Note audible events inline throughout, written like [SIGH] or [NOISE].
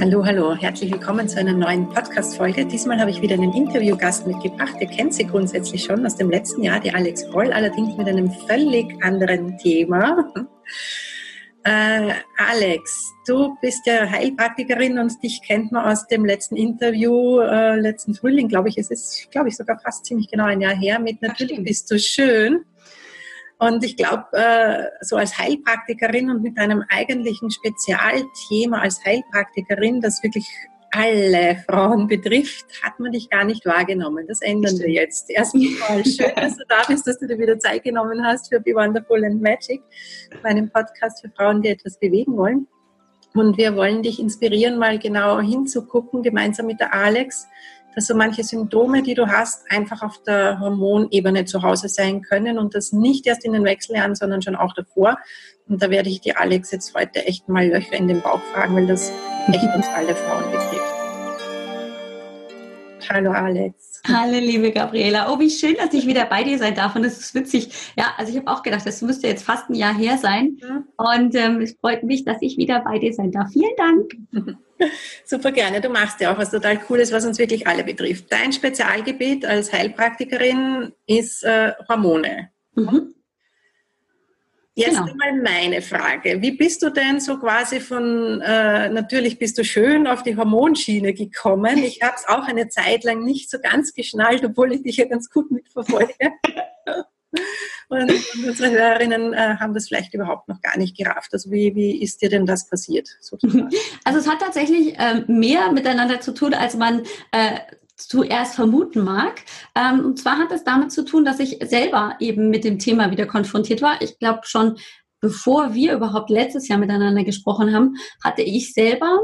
Hallo, hallo, herzlich willkommen zu einer neuen Podcast-Folge. Diesmal habe ich wieder einen Interviewgast mitgebracht. Ihr kennt sie grundsätzlich schon aus dem letzten Jahr, die Alex Roll, allerdings mit einem völlig anderen Thema. Äh, Alex, du bist ja Heilpraktikerin und dich kennt man aus dem letzten Interview, äh, letzten Frühling, glaube ich. Es ist, glaube ich, sogar fast ziemlich genau ein Jahr her mit Natürlich bist du schön. Und ich glaube, äh, so als Heilpraktikerin und mit einem eigentlichen Spezialthema als Heilpraktikerin, das wirklich alle [LAUGHS] Frauen betrifft, hat man dich gar nicht wahrgenommen. Das ändern wir jetzt. Erstmal schön, dass du da bist, dass du dir wieder Zeit genommen hast für Be Wonderful and Magic, meinem Podcast für Frauen, die etwas bewegen wollen. Und wir wollen dich inspirieren, mal genau hinzugucken, gemeinsam mit der Alex, dass so manche Symptome, die du hast, einfach auf der Hormonebene zu Hause sein können und das nicht erst in den Wechseljahren, sondern schon auch davor. Und da werde ich die Alex jetzt heute echt mal Löcher in den Bauch fragen, weil das echt uns alle Frauen betrifft. Hallo Alex. Hallo liebe Gabriela. Oh, wie schön, dass ich wieder bei dir sein darf. Und es ist witzig. Ja, also ich habe auch gedacht, das müsste jetzt fast ein Jahr her sein. Mhm. Und ähm, es freut mich, dass ich wieder bei dir sein darf. Vielen Dank. [LAUGHS] Super gerne. Du machst ja auch was total Cooles, was uns wirklich alle betrifft. Dein Spezialgebiet als Heilpraktikerin ist äh, Hormone. Mhm. Jetzt genau. mal meine Frage. Wie bist du denn so quasi von, äh, natürlich bist du schön auf die Hormonschiene gekommen. Ich [LAUGHS] habe es auch eine Zeit lang nicht so ganz geschnallt, obwohl ich dich ja ganz gut mitverfolge. [LAUGHS] Und unsere Hörerinnen äh, haben das vielleicht überhaupt noch gar nicht gerafft. Also wie, wie ist dir denn das passiert? Sozusagen? [LAUGHS] Also es hat tatsächlich äh, mehr miteinander zu tun, als man äh, zuerst vermuten mag. Ähm, und zwar hat es damit zu tun, dass ich selber eben mit dem Thema wieder konfrontiert war. Ich glaube schon, bevor wir überhaupt letztes Jahr miteinander gesprochen haben, hatte ich selber,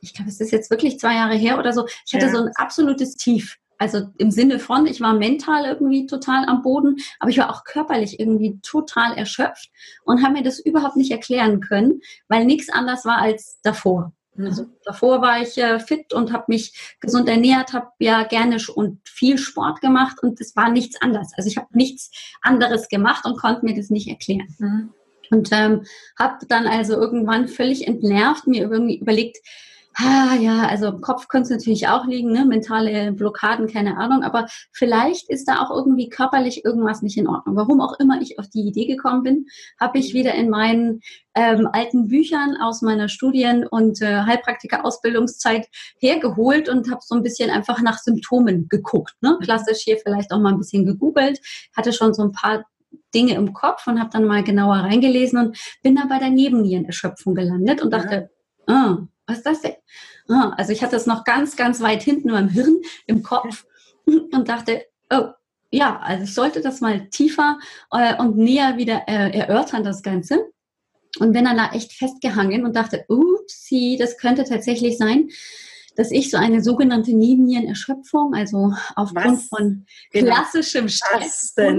ich glaube, es ist jetzt wirklich zwei Jahre her oder so, ich hatte ja. so ein absolutes Tief. Also im Sinne von, ich war mental irgendwie total am Boden, aber ich war auch körperlich irgendwie total erschöpft und habe mir das überhaupt nicht erklären können, weil nichts anders war als davor. Also mhm. davor war ich äh, fit und habe mich gesund ernährt, habe ja gerne und viel Sport gemacht und es war nichts anderes. Also ich habe nichts anderes gemacht und konnte mir das nicht erklären. Mhm. Und ähm, habe dann also irgendwann völlig entnervt mir irgendwie überlegt, ah, ja, also im Kopf könnte es natürlich auch liegen, ne? mentale Blockaden, keine Ahnung, aber vielleicht ist da auch irgendwie körperlich irgendwas nicht in Ordnung. Warum auch immer ich auf die Idee gekommen bin, habe ich wieder in meinen ähm, alten Büchern aus meiner Studien- und äh, Heilpraktiker-Ausbildungszeit hergeholt und habe so ein bisschen einfach nach Symptomen geguckt. Ne? Mhm. Klassisch hier vielleicht auch mal ein bisschen gegoogelt, hatte schon so ein paar Dinge im Kopf und habe dann mal genauer reingelesen und bin da bei der Nebennierenerschöpfung gelandet und dachte, ja. ah, was ist das denn? Ah, also ich hatte es noch ganz, ganz weit hinten im Hirn, im Kopf und dachte, oh, ja, also ich sollte das mal tiefer äh, und näher wieder äh, erörtern, das Ganze. Und bin dann da echt festgehangen und dachte, upsie, das könnte tatsächlich sein, dass ich so eine sogenannte Nebennierenerschöpfung, also aufgrund Was? von genau. klassischem Stress, äh,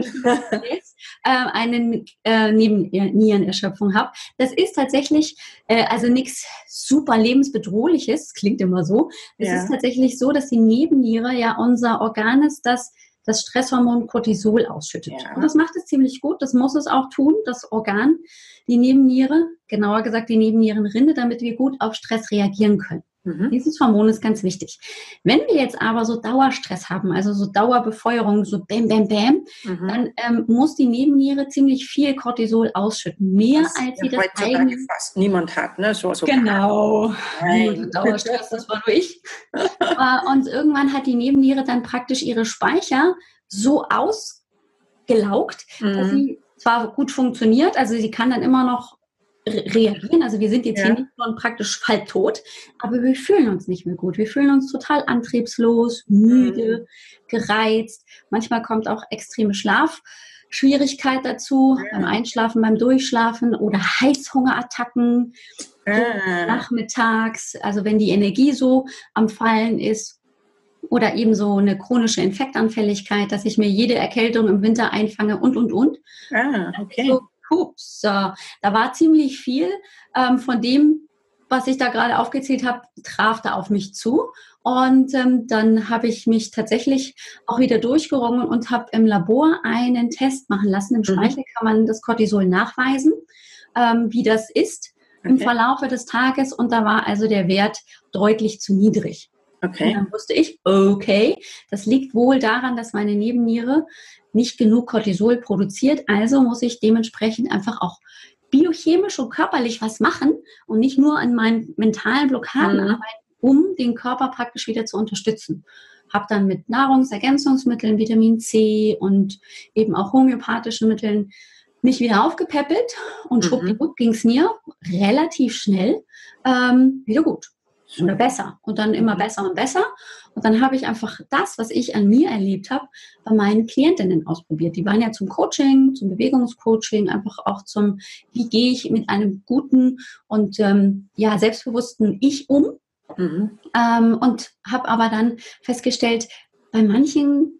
eine äh, Nebennierenerschöpfung habe. Das ist tatsächlich äh, also nichts super lebensbedrohliches, klingt immer so. Es ja. ist tatsächlich so, dass die Nebenniere ja unser Organ ist, das das Stresshormon Cortisol ausschüttet. Ja. Und das macht es ziemlich gut. Das muss es auch tun, das Organ, die Nebenniere, genauer gesagt die Nebennierenrinde, damit wir gut auf Stress reagieren können. Mhm. Dieses Hormon ist ganz wichtig. Wenn wir jetzt aber so Dauerstress haben, also so Dauerbefeuerung, so bam, bam, bam, mhm. dann ähm, muss die Nebenniere ziemlich viel Cortisol ausschütten. Mehr das als sie das eigentlich fast niemand hat, ne? So, so genau. Nein. Dauerstress, das war nur ich. [LAUGHS] Und irgendwann hat die Nebenniere dann praktisch ihre Speicher so ausgelaugt, mhm. dass sie zwar gut funktioniert, also sie kann dann immer noch reagieren. Also wir sind jetzt ja. hier nicht schon praktisch halbtot, aber wir fühlen uns nicht mehr gut. Wir fühlen uns total antriebslos, müde, mhm. gereizt. Manchmal kommt auch extreme Schlafschwierigkeit dazu, ja. beim Einschlafen, beim Durchschlafen oder Heißhungerattacken ah. nachmittags. Also wenn die Energie so am Fallen ist. Oder eben so eine chronische Infektanfälligkeit, dass ich mir jede Erkältung im Winter einfange und, und, und. Ah, okay. Also Pups. da war ziemlich viel ähm, von dem, was ich da gerade aufgezählt habe, traf da auf mich zu. Und ähm, dann habe ich mich tatsächlich auch wieder durchgerungen und habe im Labor einen Test machen lassen. Im mhm. Speichel kann man das Cortisol nachweisen, ähm, wie das ist. okay. im Verlaufe des Tages und da war also der Wert deutlich zu niedrig. Okay. Und dann wusste ich, okay, das liegt wohl daran, dass meine Nebenniere nicht genug Cortisol produziert. Also muss ich dementsprechend einfach auch biochemisch und körperlich was machen und nicht nur an meinen mentalen Blockaden mhm. arbeiten, um den Körper praktisch wieder zu unterstützen. Habe dann mit Nahrungsergänzungsmitteln, Vitamin C und eben auch homöopathischen Mitteln mich wieder aufgepäppelt und mhm. schwuppdiwupp ging es mir relativ schnell ähm, wieder gut oder besser und dann immer mhm. besser und besser. Und dann habe ich einfach das, was ich an mir erlebt habe, bei meinen Klientinnen ausprobiert. Die waren ja zum Coaching, zum Bewegungscoaching, einfach auch zum, wie gehe ich mit einem guten und ähm, ja selbstbewussten Ich um. Mhm. Ähm, und habe aber dann festgestellt, bei manchen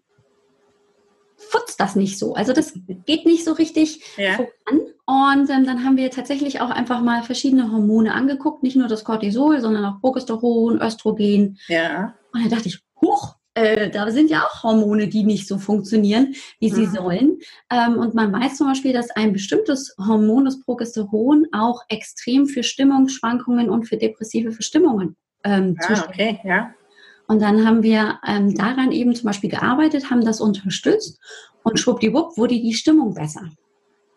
futzt das nicht so. Also das geht nicht so richtig ja. voran. Und ähm, dann haben wir tatsächlich auch einfach mal verschiedene Hormone angeguckt, nicht nur das Cortisol, sondern auch Progesteron, Östrogen. Ja. Und dann dachte ich, huch, äh, da sind ja auch Hormone, die nicht so funktionieren, wie sie mhm. sollen. Ähm, und man weiß zum Beispiel, dass ein bestimmtes Hormon, das Progesteron, auch extrem für Stimmungsschwankungen und für depressive Verstimmungen ähm, ah, okay, ja. Und dann haben wir ähm, daran eben zum Beispiel gearbeitet, haben das unterstützt und schwuppdiwupp wurde die Stimmung besser.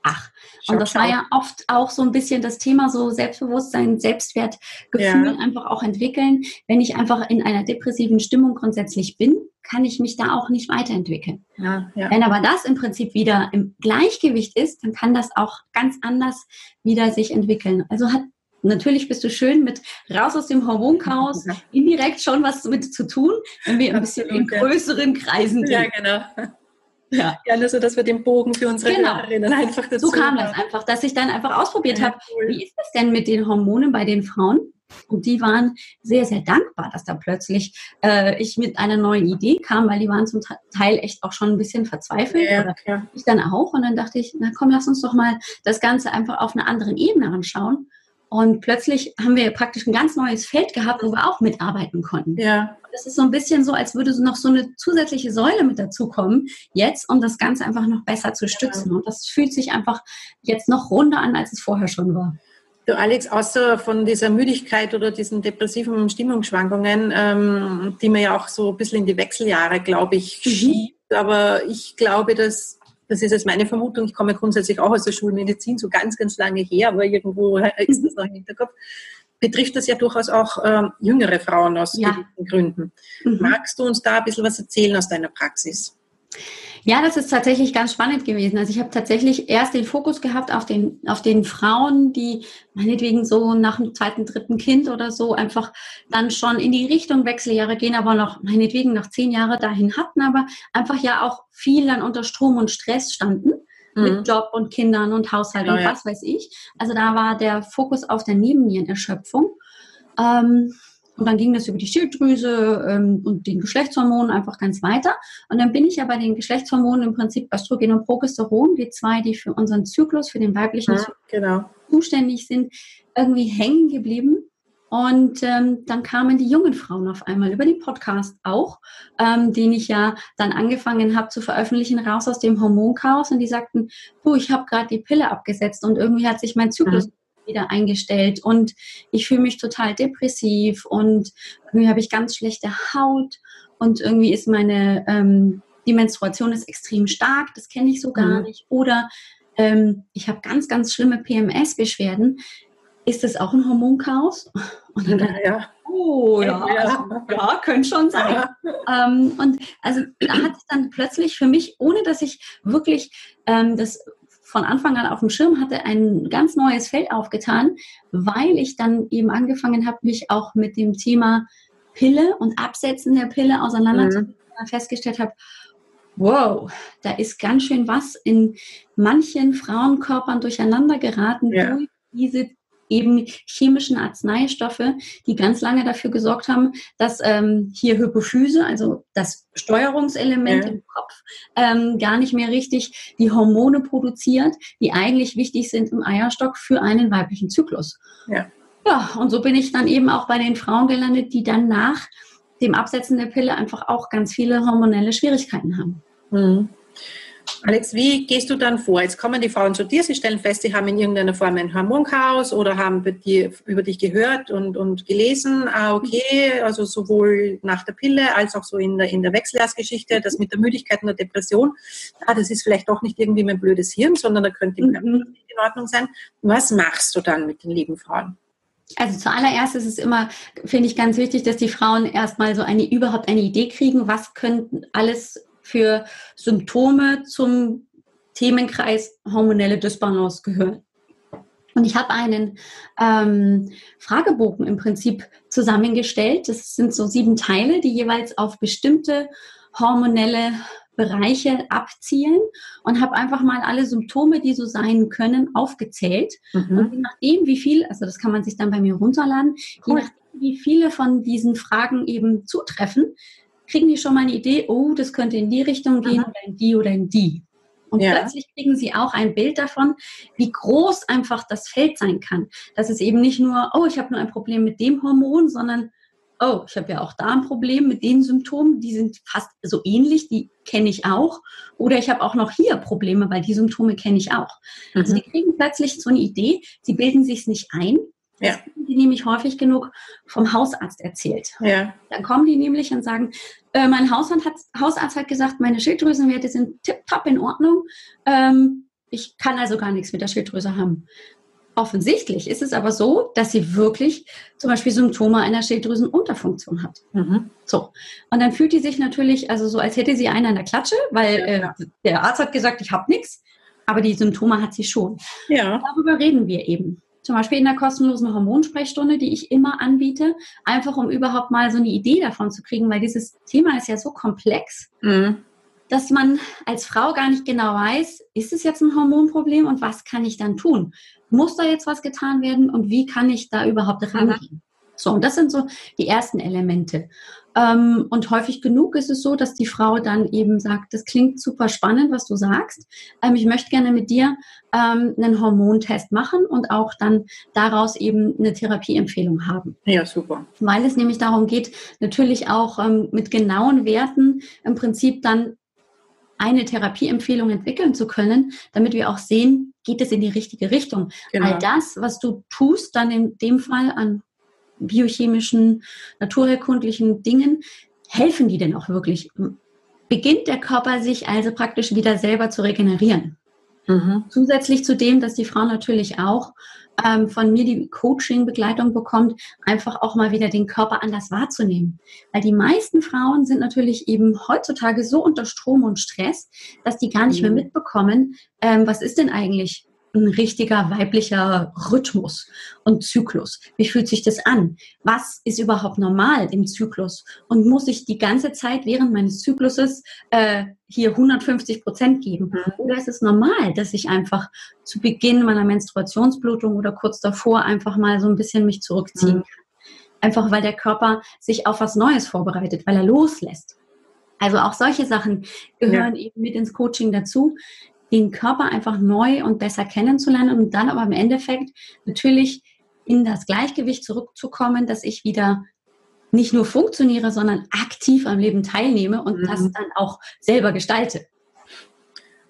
Ach, und das war ja oft auch so ein bisschen das Thema so Selbstbewusstsein, Selbstwertgefühl ja. einfach auch entwickeln. Wenn ich einfach in einer depressiven Stimmung grundsätzlich bin, kann ich mich da auch nicht weiterentwickeln. Ja, ja. Wenn aber das im Prinzip wieder im Gleichgewicht ist, dann kann das auch ganz anders wieder sich entwickeln. Also hat Natürlich bist du schön mit raus aus dem Hormonchaos, indirekt schon was damit zu tun, wenn wir ein bisschen in größeren Kreisen sind. Ja, genau. Ja. ja, nur so, dass wir den Bogen für unsere genau. Hörerinnen einfach dazu So kam das einfach, dass ich dann einfach ausprobiert ja, habe, cool. wie ist das denn mit den Hormonen bei den Frauen? Und die waren sehr, sehr dankbar, dass da plötzlich äh, ich mit einer neuen Idee kam, weil die waren zum Teil echt auch schon ein bisschen verzweifelt. Ja, ja. ich dann auch. Und dann dachte ich, na komm, lass uns doch mal das Ganze einfach auf einer anderen Ebene anschauen. Und plötzlich haben wir praktisch ein ganz neues Feld gehabt, wo wir auch mitarbeiten konnten. Ja. Das ist so ein bisschen so, als würde noch so eine zusätzliche Säule mit dazukommen jetzt, um das Ganze einfach noch besser zu stützen. Ja. Und das fühlt sich einfach jetzt noch runder an, als es vorher schon war. Du Alex, außer von dieser Müdigkeit oder diesen depressiven Stimmungsschwankungen, ähm, die man ja auch so ein bisschen in die Wechseljahre, glaube ich, mhm. schiebt, aber ich glaube, dass das ist jetzt meine Vermutung, ich komme grundsätzlich auch aus der Schulmedizin, so ganz, ganz lange her, aber irgendwo [LAUGHS] ist das noch im Hinterkopf, betrifft das ja durchaus auch äh, jüngere Frauen aus ja. gewissen Gründen. Mhm. Magst du uns da ein bisschen was erzählen aus deiner Praxis? Ja, das ist tatsächlich ganz spannend gewesen. Also ich habe tatsächlich erst den Fokus gehabt auf den, auf den Frauen, die meinetwegen so nach dem zweiten, dritten Kind oder so einfach dann schon in die Richtung Wechseljahre gehen, aber noch meinetwegen noch zehn Jahre dahin hatten, aber einfach ja auch viel dann unter Strom und Stress standen. Mhm. Mit Job und Kindern und Haushalt genau, und was ja. weiß ich. Also da war der Fokus auf der Nebennierenerschöpfung. Ähm, und dann ging das über die Schilddrüse ähm, und den Geschlechtshormonen einfach ganz weiter. Und dann bin ich ja bei den Geschlechtshormonen im Prinzip Östrogen und Progesteron, die zwei, die für unseren Zyklus, für den weiblichen ja, genau. zuständig sind, irgendwie hängen geblieben. Und ähm, dann kamen die jungen Frauen auf einmal über den Podcast auch, ähm, den ich ja dann angefangen habe zu veröffentlichen, raus aus dem Hormonchaos. Und die sagten, du, ich habe gerade die Pille abgesetzt und irgendwie hat sich mein Zyklus mhm wieder eingestellt und ich fühle mich total depressiv und irgendwie habe ich ganz schlechte Haut und irgendwie ist meine, ähm, die Menstruation ist extrem stark, das kenne ich so gar mhm. nicht. Oder ähm, ich habe ganz, ganz schlimme PMS-Beschwerden. Ist das auch ein Hormonchaos? [LAUGHS] Und dann dachte ja. oh ja, ja. Also, ja, könnte schon sein. Ja. [LAUGHS] Ähm, und also da hat es dann plötzlich für mich, ohne dass ich wirklich ähm, das von Anfang an auf dem Schirm hatte, ein ganz neues Feld aufgetan, weil ich dann eben angefangen habe, mich auch mit dem Thema Pille und Absetzen der Pille auseinanderzusetzen mhm. festgestellt habe, wow, da ist ganz schön was in manchen Frauenkörpern durcheinander geraten ja. durch diese eben chemischen Arzneistoffe, die ganz lange dafür gesorgt haben, dass ähm, hier Hypophyse, also das Steuerungselement ja. im Kopf, ähm, gar nicht mehr richtig die Hormone produziert, die eigentlich wichtig sind im Eierstock für einen weiblichen Zyklus. Ja. Ja, und so bin ich dann eben auch bei den Frauen gelandet, die dann nach dem Absetzen der Pille einfach auch ganz viele hormonelle Schwierigkeiten haben. Mhm. Alex, wie gehst du dann vor? Jetzt kommen die Frauen zu dir, sie stellen fest, sie haben in irgendeiner Form ein Hormonchaos oder haben über dich gehört und, und gelesen, ah, okay, also sowohl nach der Pille als auch so in der, in der Wechseljahrsgeschichte, das mit der Müdigkeit und der Depression, ah, das ist vielleicht doch nicht irgendwie mein blödes Hirn, sondern da könnte mhm. nicht in Ordnung sein. Was machst du dann mit den lieben Frauen? Also zuallererst ist es immer, finde ich, ganz wichtig, dass die Frauen erstmal so eine überhaupt eine Idee kriegen, was könnten alles für Symptome zum Themenkreis hormonelle Dysbalance gehören. Und ich habe einen ähm, Fragebogen im Prinzip zusammengestellt. Das sind so sieben Teile, die jeweils auf bestimmte hormonelle Bereiche abzielen und habe einfach mal alle Symptome, die so sein können, aufgezählt. Mhm. Und je nachdem, wie viel, also das kann man sich dann bei mir runterladen, cool. je nachdem, wie viele von diesen Fragen eben zutreffen, kriegen die schon mal eine Idee, oh, das könnte in die Richtung gehen Aha. oder in die oder in die. Und ja. plötzlich kriegen sie auch ein Bild davon, wie groß einfach das Feld sein kann. Dass es eben nicht nur, oh, ich habe nur ein Problem mit dem Hormon, sondern, oh, ich habe ja auch da ein Problem mit den Symptomen, die sind fast so ähnlich, die kenne ich auch. Oder ich habe auch noch hier Probleme, weil die Symptome kenne ich auch. Also mhm. Also die kriegen plötzlich so eine Idee, sie bilden sich es nicht ein. Das kriegen die nämlich häufig genug vom Hausarzt erzählt. Ja. Dann kommen die nämlich und sagen, äh, mein Hausarzt hat, Hausarzt hat gesagt, meine Schilddrüsenwerte sind tipptopp in Ordnung. Ähm, ich kann also gar nichts mit der Schilddrüse haben. Offensichtlich ist es aber so, dass sie wirklich zum Beispiel Symptome einer Schilddrüsenunterfunktion hat. Mhm. So. Und dann fühlt die sich natürlich, also so, als hätte sie einen an der Klatsche, weil ja, äh, der Arzt hat gesagt, ich habe nichts, aber die Symptome hat sie schon. Ja. Darüber reden wir eben zum Beispiel in der kostenlosen Hormonsprechstunde, die ich immer anbiete, einfach um überhaupt mal so eine Idee davon zu kriegen, weil dieses Thema ist ja so komplex, mhm. dass man als Frau gar nicht genau weiß, ist es jetzt ein Hormonproblem und was kann ich dann tun? Muss da jetzt was getan werden und wie kann ich da überhaupt rangehen? So, und das sind so die ersten Elemente. Ähm, und häufig genug ist es so, dass die Frau dann eben sagt, das klingt super spannend, was du sagst. Ähm, ich möchte gerne mit dir ähm, einen Hormontest machen und auch dann daraus eben eine Therapieempfehlung haben. Ja, super. Weil es nämlich darum geht, natürlich auch mit genauen Werten im Prinzip dann eine Therapieempfehlung entwickeln zu können, damit wir auch sehen, geht es in die richtige Richtung. Genau. All das, was du tust, dann in dem Fall an biochemischen, naturherkundlichen Dingen, helfen die denn auch wirklich? Beginnt der Körper sich also praktisch wieder selber zu regenerieren? Mhm. Zusätzlich zu dem, dass die Frau natürlich auch ähm, von mir die Coaching-Begleitung bekommt, einfach auch mal wieder den Körper anders wahrzunehmen. Weil die meisten Frauen sind natürlich eben heutzutage so unter Strom und Stress, dass die gar nicht mhm. mehr mitbekommen, ähm, was ist denn eigentlich ein richtiger weiblicher Rhythmus und Zyklus? Wie fühlt sich das an? Was ist überhaupt normal im Zyklus? Und muss ich die ganze Zeit während meines Zykluses äh, hier 150 Prozent geben? Mhm. Oder ist es normal, dass ich einfach zu Beginn meiner Menstruationsblutung oder kurz davor einfach mal so ein bisschen mich zurückziehen mhm. kann? Einfach weil der Körper sich auf was Neues vorbereitet, weil er loslässt. Also auch solche Sachen gehören ja. eben mit ins Coaching dazu, den Körper einfach neu und besser kennenzulernen und dann aber im Endeffekt natürlich in das Gleichgewicht zurückzukommen, dass ich wieder nicht nur funktioniere, sondern aktiv am Leben teilnehme und mhm. das dann auch selber gestalte.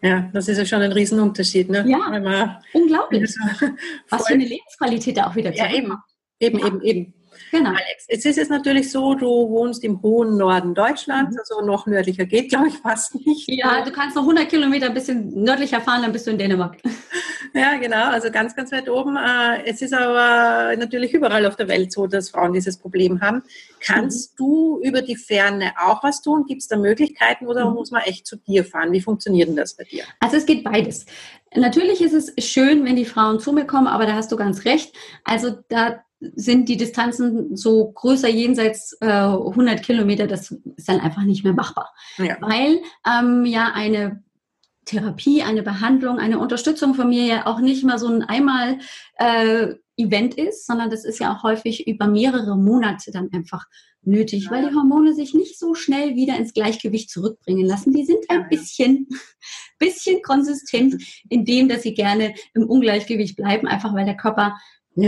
Ja, das ist ja schon ein Riesenunterschied. Ne? Ja, unglaublich. [LAUGHS] Was für eine Lebensqualität da auch wieder Ja, eben, eben, ja. eben, eben. Genau. Alex, jetzt ist es natürlich so, du wohnst im hohen Norden Deutschlands, mhm. also noch nördlicher geht, glaube ich, fast nicht. Ja, du kannst noch 100 Kilometer ein bisschen nördlicher fahren, dann bist du in Dänemark. [LAUGHS] Ja, genau, also ganz, ganz weit oben. Äh, es ist aber natürlich überall auf der Welt so, dass Frauen dieses Problem haben. Kannst mhm. du über die Ferne auch was tun? Gibt es da Möglichkeiten oder mhm. muss man echt zu dir fahren? Wie funktioniert denn das bei dir? Also es geht beides. Natürlich ist es schön, wenn die Frauen zu mir kommen, aber da hast du ganz recht. Also da sind die Distanzen so größer jenseits äh, 100 Kilometer, das ist dann einfach nicht mehr machbar. Ja. Weil ähm, ja eine Therapie, eine Behandlung, eine Unterstützung von mir ja auch nicht mal so ein einmal äh, Event ist, sondern das ist ja auch häufig über mehrere Monate dann einfach nötig, ja. weil die Hormone sich nicht so schnell wieder ins Gleichgewicht zurückbringen lassen. Die sind ein bisschen, [LAUGHS] bisschen konsistent in dem, dass sie gerne im Ungleichgewicht bleiben, einfach weil der Körper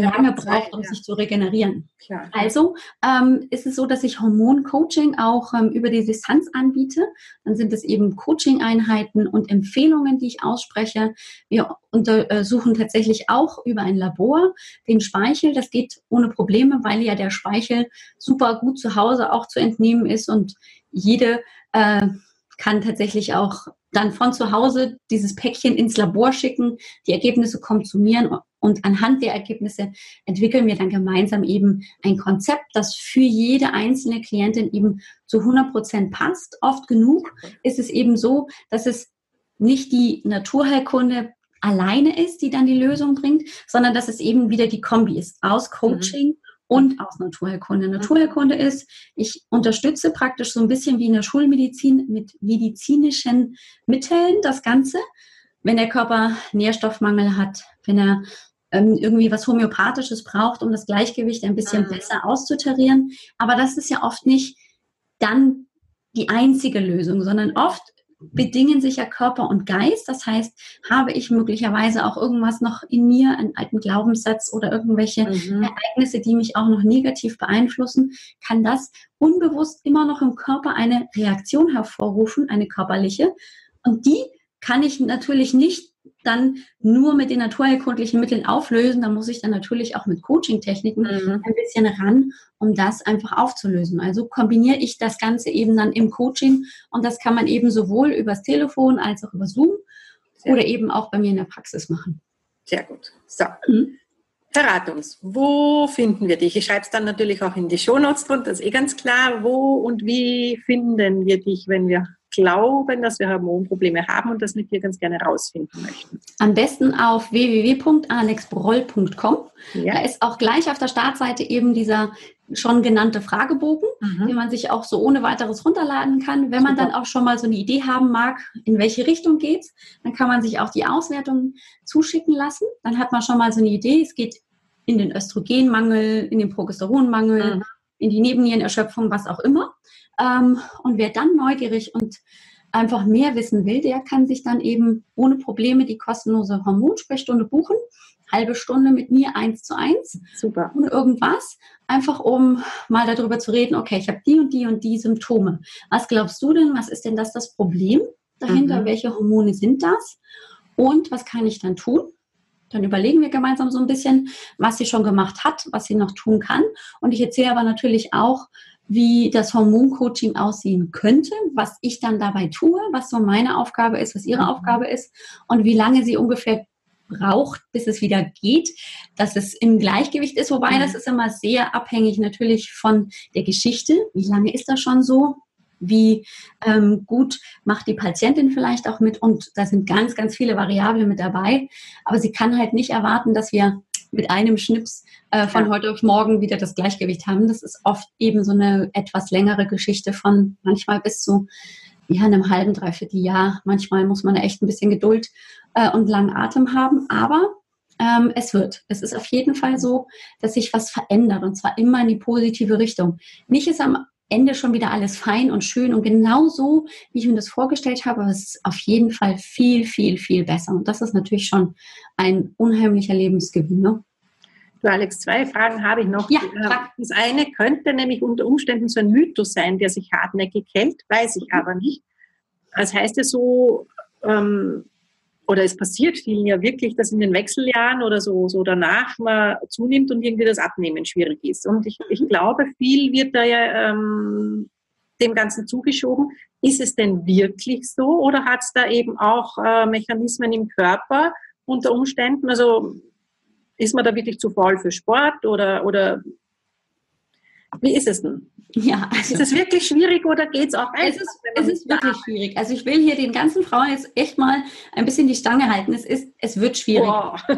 lange braucht, um ja. sich zu regenerieren. Klar. Also ähm, ist es so, dass ich Hormoncoaching auch ähm, über die Distanz anbiete. Dann sind es eben Coaching-Einheiten und Empfehlungen, die ich ausspreche. Wir untersuchen tatsächlich auch über ein Labor den Speichel. Das geht ohne Probleme, weil ja der Speichel super gut zu Hause auch zu entnehmen ist und jede äh, kann tatsächlich auch dann von zu Hause dieses Päckchen ins Labor schicken, die Ergebnisse kommen zu mir und anhand der Ergebnisse entwickeln wir dann gemeinsam eben ein Konzept, das für jede einzelne Klientin eben zu 100 Prozent passt. Oft genug ist es eben so, dass es nicht die Naturheilkunde alleine ist, die dann die Lösung bringt, sondern dass es eben wieder die Kombi ist aus Coaching mhm und aus Naturheilkunde. Naturheilkunde ist, ich unterstütze praktisch so ein bisschen wie in der Schulmedizin mit medizinischen Mitteln das Ganze. Wenn der Körper Nährstoffmangel hat, wenn er ähm, irgendwie was Homöopathisches braucht, um das Gleichgewicht ein bisschen mhm. besser auszutarieren. Aber das ist ja oft nicht dann die einzige Lösung, sondern oft bedingen sich ja Körper und Geist. Das heißt, habe ich möglicherweise auch irgendwas noch in mir, einen alten Glaubenssatz oder irgendwelche mhm. Ereignisse, die mich auch noch negativ beeinflussen, kann das unbewusst immer noch im Körper eine Reaktion hervorrufen, eine körperliche. Und die kann ich natürlich nicht dann nur mit den naturheilkundlichen Mitteln auflösen. Da muss ich dann natürlich auch mit Coaching-Techniken mhm. ein bisschen ran, um das einfach aufzulösen. Also kombiniere ich das Ganze eben dann im Coaching und das kann man eben sowohl übers Telefon als auch über Zoom Sehr oder eben auch bei mir in der Praxis machen. Sehr gut. So. Mhm. Verrat uns, wo finden wir dich? Ich schreibe es dann natürlich auch in die Shownotes drunter, das ist eh ganz klar. Wo und wie finden wir dich, wenn wir glauben, dass wir Hormonprobleme haben und das mit dir ganz gerne rausfinden möchten. Am besten auf www.alexbroll.com. Ja. Da ist auch gleich auf der Startseite eben dieser schon genannte Fragebogen, mhm. den man sich auch so ohne weiteres runterladen kann. Wenn man Super. dann auch schon mal so eine Idee haben mag, in welche Richtung geht's, dann kann man sich auch die Auswertung zuschicken lassen. Dann hat man schon mal so eine Idee. Es geht in den Östrogenmangel, in den Progesteronmangel, mhm. in die Nebennierenerschöpfung, was auch immer. Ähm, und wer dann neugierig und einfach mehr wissen will, der kann sich dann eben ohne Probleme die kostenlose Hormonsprechstunde buchen. Halbe Stunde mit mir eins zu eins. Super. Ohne irgendwas. Einfach um mal darüber zu reden, okay, ich habe die und die und die Symptome. Was glaubst du denn? Was ist denn das das Problem dahinter? Mhm. Welche Hormone sind das? Und was kann ich dann tun? Dann überlegen wir gemeinsam so ein bisschen, was sie schon gemacht hat, was sie noch tun kann. Und ich erzähle aber natürlich auch, wie das Hormoncoaching aussehen könnte, was ich dann dabei tue, was so meine Aufgabe ist, was ihre mhm. Aufgabe ist und wie lange sie ungefähr braucht, bis es wieder geht, dass es im Gleichgewicht ist. Wobei mhm. das ist immer sehr abhängig natürlich von der Geschichte. Wie lange ist das schon so? Wie ähm, gut macht die Patientin vielleicht auch mit? Und da sind ganz, ganz viele Variablen mit dabei. Aber sie kann halt nicht erwarten, dass wir mit einem Schnips äh, von ja. heute auf morgen wieder das Gleichgewicht haben. Das ist oft eben so eine etwas längere Geschichte von manchmal bis zu ja, einem halben, dreiviertel Jahr. Manchmal muss man echt ein bisschen Geduld äh, und langen Atem haben, aber ähm, es wird. Es ist auf jeden Fall so, dass sich was verändert und zwar immer in die positive Richtung. Nicht ist am Ende schon wieder alles fein und schön und genau so, wie ich mir das vorgestellt habe, aber es ist auf jeden Fall viel, viel, viel besser. Und das ist natürlich schon ein unheimlicher Lebensgewinn. Ne? Du Alex, zwei Fragen habe ich noch. Ja, das eine könnte nämlich unter Umständen so ein Mythos sein, der sich hartnäckig hält, weiß ich aber nicht. Das heißt ja so, ähm, oder es passiert vielen ja wirklich, dass in den Wechseljahren oder so, so danach man zunimmt und irgendwie das Abnehmen schwierig ist. Und ich, ich glaube, viel wird da ja ähm, dem Ganzen zugeschoben. Ist es denn wirklich so oder hat es da eben auch äh, Mechanismen im Körper unter Umständen? Also ist man da wirklich zu faul für Sport oder, oder wie ist es denn? Ja, also ist es wirklich schwierig oder geht es auch einfach? Es ist, es ist wirklich schwierig. Also ich will hier den ganzen Frauen jetzt echt mal ein bisschen die Stange halten. Es ist, es wird schwierig. Wow. [LAUGHS]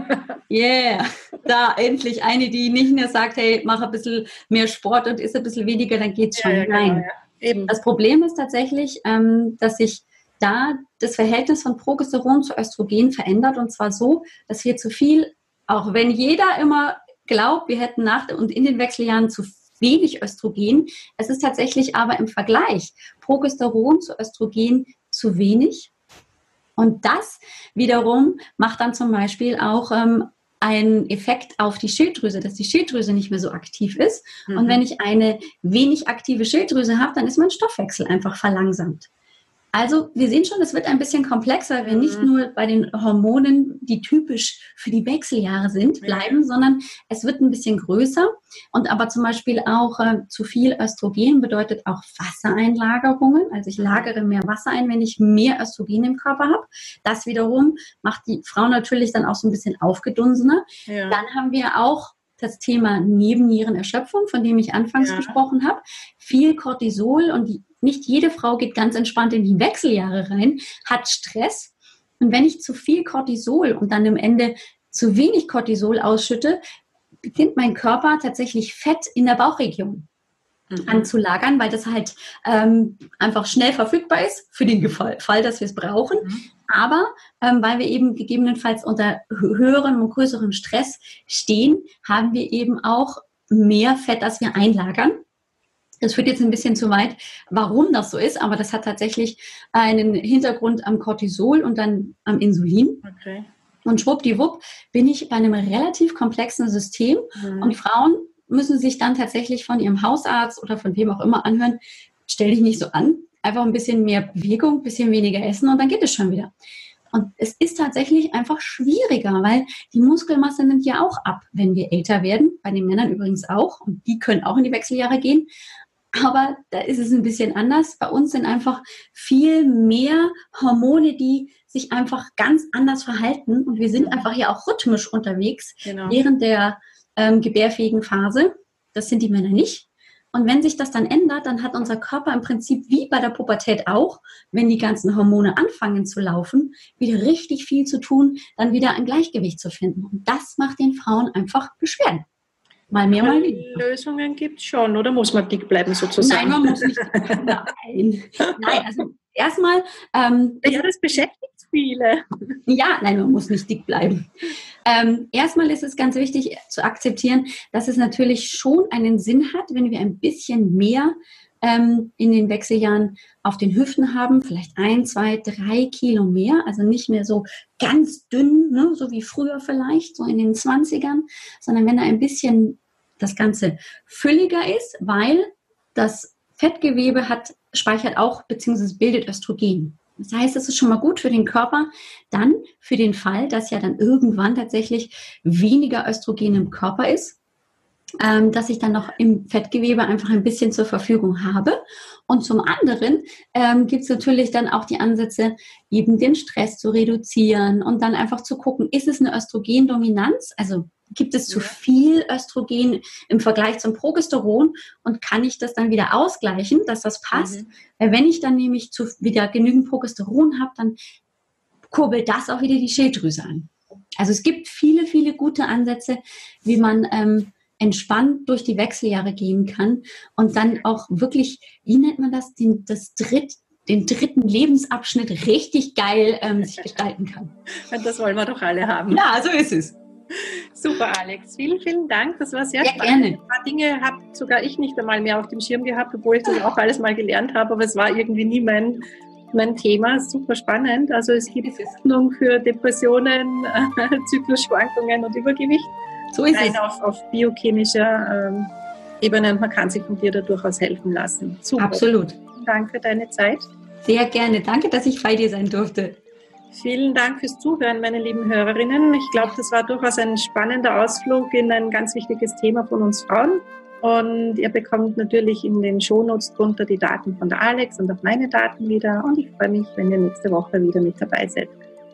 Yeah, da endlich eine, die nicht mehr sagt, hey, mach ein bisschen mehr Sport und isst ein bisschen weniger, dann geht's schon. Ja, ja, Nein. Genau. Das Problem ist tatsächlich, ähm, dass sich da das Verhältnis von Progesteron zu Östrogen verändert und zwar so, dass wir zu viel, auch wenn jeder immer glaubt, wir hätten nach und in den Wechseljahren zu wenig Östrogen. Es ist tatsächlich aber im Vergleich Progesteron zu Östrogen zu wenig. Und das wiederum macht dann zum Beispiel auch ähm, einen Effekt auf die Schilddrüse, dass die Schilddrüse nicht mehr so aktiv ist. Mhm. Und wenn ich eine wenig aktive Schilddrüse habe, dann ist mein Stoffwechsel einfach verlangsamt. Also wir sehen schon, es wird ein bisschen komplexer, weil wir nicht mhm. nur bei den Hormonen, die typisch für die Wechseljahre sind, bleiben, ja. sondern es wird ein bisschen größer. Und aber zum Beispiel auch äh, zu viel Östrogen bedeutet auch Wassereinlagerungen. Also ich lagere mehr Wasser ein, wenn ich mehr Östrogen im Körper habe. Das wiederum macht die Frau natürlich dann auch so ein bisschen aufgedunsener. Ja. Dann haben wir auch das Thema Nebennierenerschöpfung, von dem ich anfangs ja. gesprochen habe. Viel Cortisol und die nicht jede Frau geht ganz entspannt in die Wechseljahre rein, hat Stress. Und wenn ich zu viel Cortisol und dann am Ende zu wenig Cortisol ausschütte, beginnt mein Körper tatsächlich Fett in der Bauchregion mhm. anzulagern, weil das halt ähm, einfach schnell verfügbar ist für den Fall, dass wir es brauchen. Mhm. Aber ähm, weil wir eben gegebenenfalls unter höherem und größerem Stress stehen, haben wir eben auch mehr Fett, das wir einlagern. Das führt jetzt ein bisschen zu weit, warum das so ist, aber das hat tatsächlich einen Hintergrund am Cortisol und dann am Insulin. Okay. Und schwuppdiwupp bin ich bei einem relativ komplexen System mhm. und Frauen müssen sich dann tatsächlich von ihrem Hausarzt oder von wem auch immer anhören, stell dich nicht so an, einfach ein bisschen mehr Bewegung, ein bisschen weniger essen und dann geht es schon wieder. Und es ist tatsächlich einfach schwieriger, weil die Muskelmasse nimmt ja auch ab, wenn wir älter werden. Bei den Männern übrigens auch. Und die können auch in die Wechseljahre gehen. Aber da ist es ein bisschen anders. Bei uns sind einfach viel mehr Hormone, die sich einfach ganz anders verhalten. Und wir sind einfach ja auch rhythmisch unterwegs genau. während der ähm, gebärfähigen Phase. Das sind die Männer nicht. Und wenn sich das dann ändert, dann hat unser Körper im Prinzip wie bei der Pubertät auch, wenn die ganzen Hormone anfangen zu laufen, wieder richtig viel zu tun, dann wieder ein Gleichgewicht zu finden. Und das macht den Frauen einfach Beschwerden. Mal mehr, mal weniger. Lösungen gibt es schon, oder muss man dick bleiben sozusagen? Nein, man muss nicht. [LAUGHS] Nein, nein also erstmal. Ähm, ja, das beschäftigt viele. Ja, nein, man muss nicht dick bleiben. Ähm, erstmal ist es ganz wichtig zu akzeptieren, dass es natürlich schon einen Sinn hat, wenn wir ein bisschen mehr ähm, in den Wechseljahren auf den Hüften haben, vielleicht ein, zwei, drei Kilo mehr, also nicht mehr so ganz dünn, ne, so wie früher vielleicht, so in den 20ern, sondern wenn da ein bisschen das Ganze fülliger ist, weil das Fettgewebe hat, speichert auch bzw. bildet Östrogen. Das heißt, es ist schon mal gut für den Körper. Dann für den Fall, dass ja dann irgendwann tatsächlich weniger Östrogen im Körper ist, ähm, dass ich dann noch im Fettgewebe einfach ein bisschen zur Verfügung habe. Und zum anderen ähm, gibt es natürlich dann auch die Ansätze, eben den Stress zu reduzieren und dann einfach zu gucken, ist es eine Östrogendominanz? Also gibt es zu viel Östrogen im Vergleich zum Progesteron und kann ich das dann wieder ausgleichen, dass das passt? Mhm. Weil wenn ich dann nämlich zu, wieder genügend Progesteron habe, dann kurbelt das auch wieder die Schilddrüse an. Also es gibt viele, viele gute Ansätze, wie man ähm, entspannt durch die Wechseljahre gehen kann und dann auch wirklich, wie nennt man das, den, das Dritt, den dritten Lebensabschnitt richtig geil ähm, sich gestalten kann. [LAUGHS] Das wollen wir doch alle haben. Ja, so ist es. Super, Alex. Vielen, vielen Dank. Das war sehr ja, spannend. Gerne. Ein paar Dinge habe sogar ich nicht einmal mehr auf dem Schirm gehabt, obwohl ich das auch alles mal gelernt habe, aber es war irgendwie nie mein, mein Thema. Super spannend. Also es gibt Hoffnung für Depressionen, [LAUGHS] Zyklusschwankungen und Übergewicht. So ist Rein es. Auf, auf biochemischer ähm, Ebene und man kann sich von dir da durchaus helfen lassen. Super. Absolut. Vielen Dank für deine Zeit. Sehr gerne. Danke, dass ich bei dir sein durfte. Vielen Dank fürs Zuhören, meine lieben Hörerinnen. Ich glaube, das war durchaus ein spannender Ausflug in ein ganz wichtiges Thema von uns Frauen. Und ihr bekommt natürlich in den Shownotes drunter die Daten von der Alex und auch meine Daten wieder. Und ich freue mich, wenn ihr nächste Woche wieder mit dabei seid.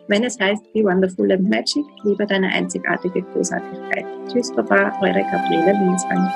Wenn es heißt Be Wonderful and Magic, liebe deine einzigartige Großartigkeit. Tschüss, Baba, eure Gabriele Linswang.